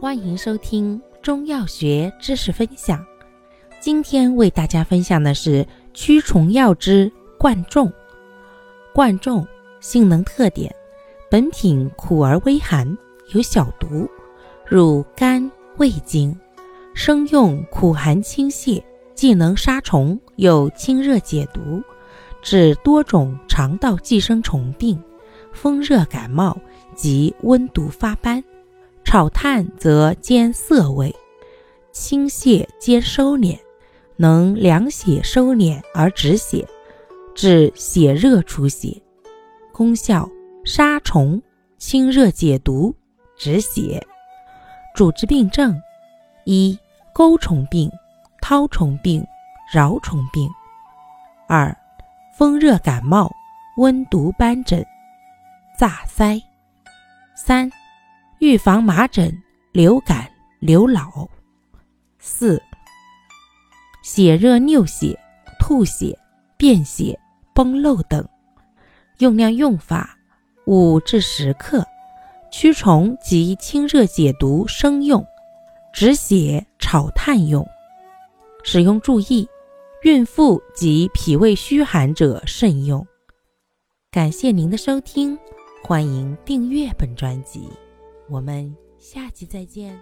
欢迎收听中药学知识分享。今天为大家分享的是驱虫药之贯众。贯众性能特点：本品苦而微寒，有小毒，入肝胃经，生用苦寒清泻，既能杀虫，又清热解毒，治多种肠道寄生虫病、风热感冒及温毒发斑。炒炭则兼涩味，清泻兼收敛，能凉血收敛而止血，治血热出血。功效：杀虫、清热解毒、止血。主治病症：一、钩虫病、绦虫病、蛲虫病；二、风热感冒、温毒斑疹、炸腮；三。预防麻疹、流感、流脑。四、血热衄血、吐血、便血、崩漏等。用量用法：五至十克，驱虫及清热解毒生用，止血炒炭用。使用注意：孕妇及脾胃虚寒者慎用。感谢您的收听，欢迎订阅本专辑。我们下期再见。